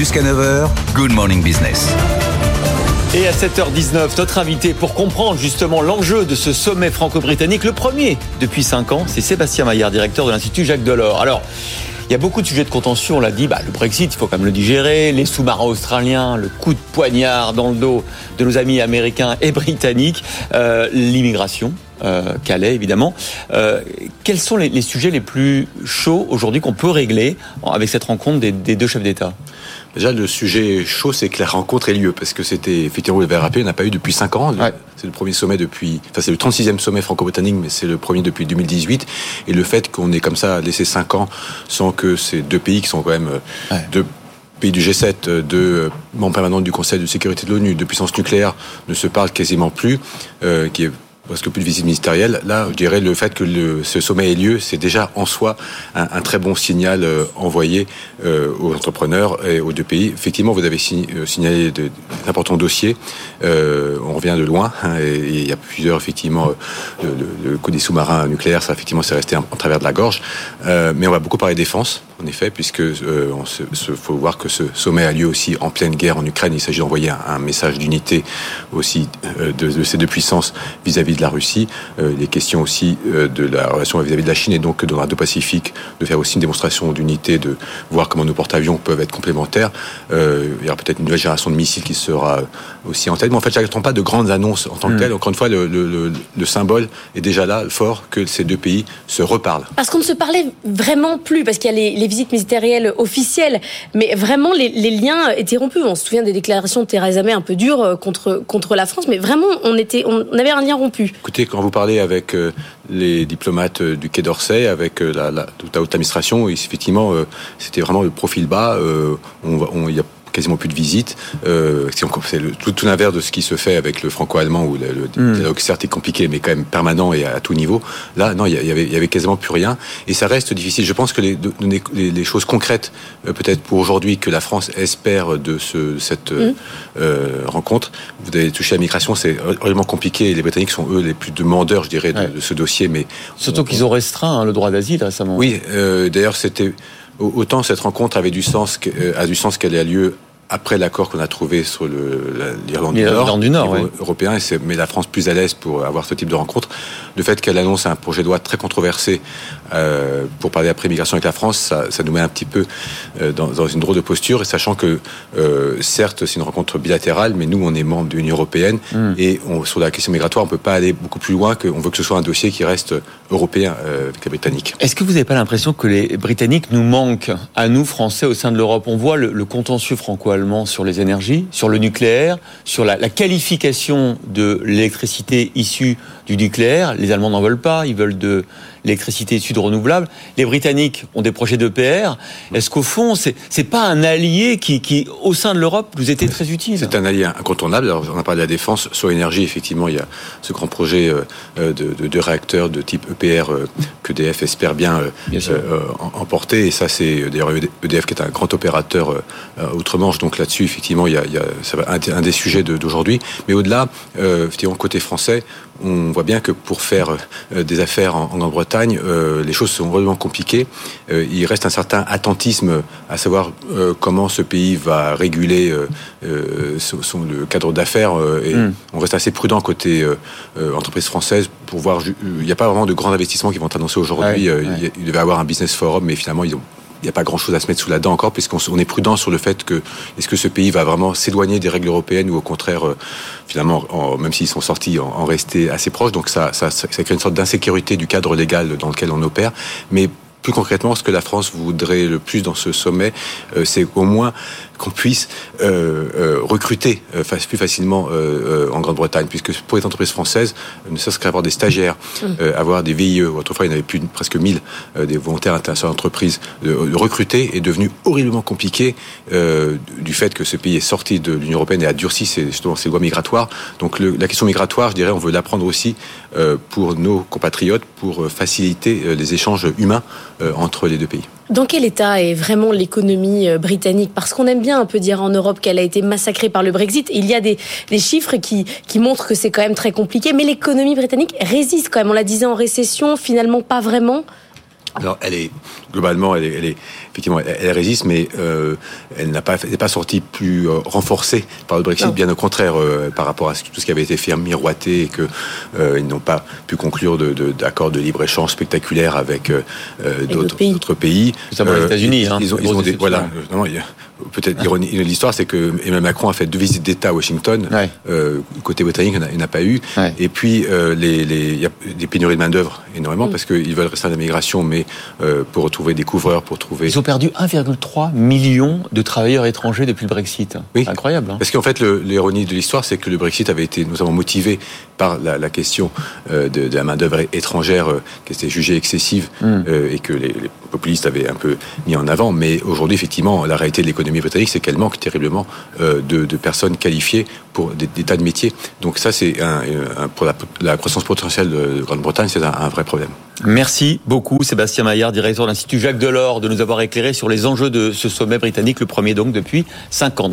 Jusqu'à 9h, Good Morning Business. Et à 7h19, notre invité pour comprendre justement l'enjeu de ce sommet franco-britannique, le premier depuis 5 ans, c'est Sébastien Maillard, directeur de l'Institut Jacques Delors. Alors, il y a beaucoup de sujets de contention, on l'a dit, bah, le Brexit, il faut quand même le digérer, les sous-marins australiens, le coup de poignard dans le dos de nos amis américains et britanniques, euh, l'immigration, euh, Calais évidemment. Euh, quels sont les, sujets les plus chauds aujourd'hui qu'on peut régler avec cette rencontre des deux chefs d'État? Déjà, le sujet chaud, c'est que la rencontre ait lieu, parce que c'était, effectivement, rappelé, on n'a pas eu depuis 5 ans. Ouais. C'est le premier sommet depuis, enfin, c'est le 36e sommet franco-britannique, mais c'est le premier depuis 2018. Et le fait qu'on ait comme ça laissé 5 ans sans que ces deux pays qui sont quand même Ouais. deux pays du G7, de membres permanents du Conseil de sécurité de l'ONU, de puissance nucléaire, ne se parlent quasiment plus, euh, qui est presque plus de visite ministérielle. Là, je dirais le fait que ce sommet ait lieu, c'est déjà en soi un, très bon signal euh, envoyé euh, aux entrepreneurs et aux deux pays. Effectivement, vous avez euh, signalé d'importants dossiers. On revient de loin hein, et, il y a plusieurs effectivement le, des sous-marins nucléaires, ça effectivement c'est resté en, travers de la gorge. Mais on va beaucoup parler défense, en effet, puisque euh, faut voir que ce sommet a lieu aussi en pleine guerre en Ukraine. Il s'agit d'envoyer un, message d'unité aussi euh, de, ces deux puissances vis-à-vis -vis de la Russie. Euh, les questions aussi euh, de la relation vis-à-vis -vis de la Chine et donc dans l'Indo-Pacifique de faire aussi une démonstration d'unité, de voir comment nos porte-avions peuvent être complémentaires. Euh, il y aura peut-être une nouvelle génération de missiles qui sera aussi en tête. Mais en fait, j'attends pas de grandes annonces en tant que mmh. telles. Encore une fois, le, le, le, le, symbole est déjà là, fort, que ces deux pays se reparlent. Parce qu'on ne se parlait vraiment plus, parce qu'il y a les, les, visites ministérielles officielles, mais vraiment les, les, liens étaient rompus. On se souvient des déclarations de Theresa May un peu dures euh, contre, contre la France, mais vraiment on, était, on avait un lien rompu. Écoutez, quand vous parlez avec euh, les diplomates euh, du Quai d'Orsay, avec euh, la, la, toute la haute administration, effectivement, euh, c'était vraiment le profil bas. on, on, il y a quasiment plus de visites. Euh, c'est tout, tout l'inverse de ce qui se fait avec le franco-allemand où le, le dialogue certes est compliqué mais quand même permanent et à, à tout niveau. Là, non, il avait, y avait quasiment plus rien et ça reste difficile. Je pense que les, les, les choses concrètes, euh, peut-être pour aujourd'hui, que la France espère de ce, cette mm. euh, rencontre. Vous avez touché à la migration, c'est vraiment compliqué. Les Britanniques sont eux les plus demandeurs, je dirais, de, ouais. de ce dossier. Mais surtout qu'ils ont restreint hein, le droit d'asile récemment. Oui, d'ailleurs, c'était autant cette rencontre avait du sens, euh, a du sens qu'elle ait lieu après l'accord qu'on a trouvé sur l'Irlande du Nord, du Nord ouais. européen, et met la France plus à l'aise pour avoir ce type de rencontre. Le fait qu'elle annonce un projet de loi très controversé euh, pour parler après migration avec la France, ça, ça nous met un petit peu euh, dans, dans, une drôle de posture, et sachant que euh, certes c'est une rencontre bilatérale, mais nous on est membre de l'Union européenne mm. et on, sur la question migratoire on peut pas aller beaucoup plus loin qu'on veut que ce soit un dossier qui reste européen avec les Britanniques. Est-ce que vous n'avez pas l'impression que les Britanniques nous manquent à nous Français au sein de l'Europe? On voit le, le contentieux sur les énergies, sur le nucléaire, sur la qualification de l'électricité issue du nucléaire. Les Allemands n'en veulent pas, ils veulent de l'électricité issue de renouvelables. Les Britanniques ont des projets d'EPR. Est-ce qu'au fond, c'est n'est pas un allié qui, qui, au sein de l'Europe, nous était très utile C'est un allié incontournable. Alors, on a parlé de la défense. Sur l'énergie, effectivement, il y a ce grand projet de, de, de réacteurs de type EPR que DF espère bien, bien euh, emporter. Et ça, c'est d'ailleurs EDF qui est un grand opérateur euh, outre-Manche. Donc là-dessus, effectivement, il y a, il y a ça va un, un des sujets d'aujourd'hui. Mais au-delà, euh, effectivement, côté français, on voit bien que pour faire euh, des affaires en, en Grande-Bretagne, euh, les choses sont vraiment compliquées. Euh, il reste un certain attentisme à savoir comment ce pays va réguler son, le cadre d'affaires. et mm. on reste assez prudent côté entreprise française pour voir. Il n'y a pas vraiment de grands investissements qui vont être annoncés aujourd'hui. Ouais, ouais. Il devait y avoir un business forum, mais finalement ils ont n'y a pas grand-chose à se mettre sous la dent encore, puisqu'on est prudent sur le fait que est-ce que ce pays va vraiment s'éloigner des règles européennes ou au contraire, euh, finalement, en, même s'ils sont sortis, en, rester assez proches. Donc ça, ça, ça crée une sorte d'insécurité du cadre légal dans lequel on opère. Plus concrètement, ce que la France voudrait le plus dans ce sommet, euh, c'est au moins qu'on puisse euh, euh, recruter euh, plus facilement euh, en Grande-Bretagne, puisque pour les entreprises françaises, ne serait-ce qu'avoir des stagiaires, mmh. avoir des VIE, autrefois il y en avait plus de, presque 1000 des volontaires internationaux d'entreprise, de, de, recruter est devenu horriblement compliqué du fait que ce pays est sorti de l'Union Européenne et a durci ses, justement ses lois migratoires. Donc le, la question migratoire, je dirais, on veut l'apprendre aussi pour nos compatriotes, pour faciliter les échanges humains entre les deux pays. Dans quel état est vraiment l'économie britannique? Parce qu'on aime bien un peu dire en Europe qu'elle a été massacrée par le Brexit. Il y a des, des chiffres qui, qui montrent que c'est quand même très compliqué, mais l'économie britannique résiste quand même. On la disait en récession, finalement pas vraiment. Alors, elle est globalement, elle est, elle est effectivement, elle, résiste, mais euh, elle n'a pas, n'est pas sortie plus euh, renforcée par le Brexit. Bien au contraire, euh, par rapport à tout ce qui avait été fait miroiter et que euh, ils n'ont pas pu conclure de, d'accords de, libre échange spectaculaires avec d'autres, pays. D'autres pays. les États-Unis. Hein, ils, ont, ils ont des, voilà. Non, peut-être ironie de l'histoire, c'est que Emmanuel Macron a fait deux visites d'État à Washington. Euh, côté britannique, il n'y en a pas eu. Et puis, euh, les, y a des pénuries de main-d'œuvre énormément mm. parce qu'ils veulent rester à l'immigration, mais euh, pour retrouver des couvreurs, pour trouver. Ils ont perdu 1,3 million de travailleurs étrangers depuis le Brexit. Oui. Incroyable. Hein. parce qu'en fait, l'ironie de l'histoire, c'est que le Brexit avait été notamment motivé par la, la question euh, de, de, la main-d'œuvre étrangère euh, qui était jugée excessive mm. euh, et que les, les populistes avaient un peu mis en avant. Mais aujourd'hui, effectivement, la réalité de l'économie britannique, c'est qu'elle manque terriblement de, de, personnes qualifiées pour des, des, tas de métiers. Donc ça, c'est un, un, pour la, la, croissance potentielle de Grande-Bretagne, c'est un, un, vrai problème. Merci beaucoup, Sébastien Maillard, directeur de l'Institut Jacques Delors, de nous avoir éclairé sur les enjeux de ce sommet britannique, le premier donc depuis cinq ans.